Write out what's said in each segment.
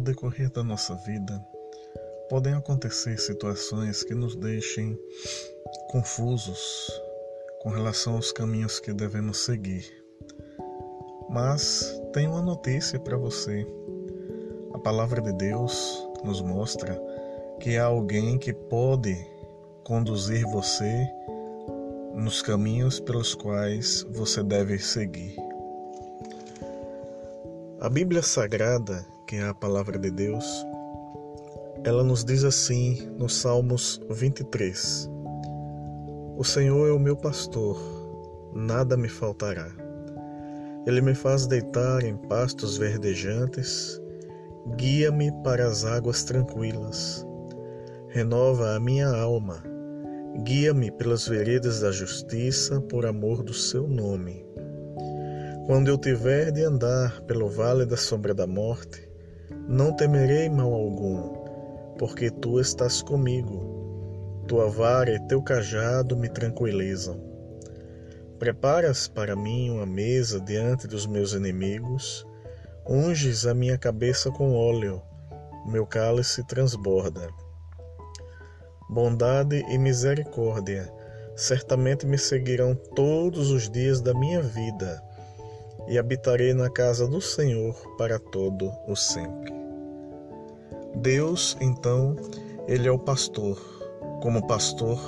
decorrer da nossa vida, podem acontecer situações que nos deixem confusos com relação aos caminhos que devemos seguir. Mas tem uma notícia para você. A palavra de Deus nos mostra que há alguém que pode conduzir você nos caminhos pelos quais você deve seguir. A Bíblia Sagrada, que é a palavra de Deus, ela nos diz assim no Salmos 23: O Senhor é o meu pastor, nada me faltará. Ele me faz deitar em pastos verdejantes, guia-me para as águas tranquilas, renova a minha alma, guia-me pelas veredas da justiça por amor do seu nome. Quando eu tiver de andar pelo vale da sombra da morte, não temerei mal algum, porque tu estás comigo. Tua vara e teu cajado me tranquilizam. Preparas para mim uma mesa diante dos meus inimigos, unges a minha cabeça com óleo, meu cálice transborda. Bondade e misericórdia certamente me seguirão todos os dias da minha vida e habitarei na casa do Senhor para todo o sempre. Deus, então, ele é o pastor. Como pastor,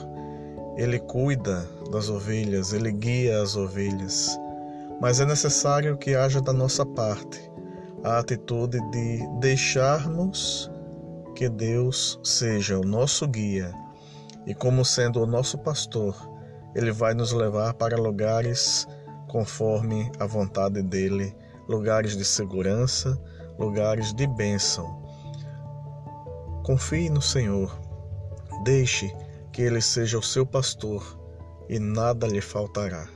ele cuida das ovelhas, ele guia as ovelhas. Mas é necessário que haja da nossa parte a atitude de deixarmos que Deus seja o nosso guia e, como sendo o nosso pastor, ele vai nos levar para lugares conforme a vontade dele, lugares de segurança, lugares de bênção. Confie no Senhor, deixe que ele seja o seu pastor e nada lhe faltará.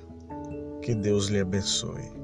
Que Deus lhe abençoe.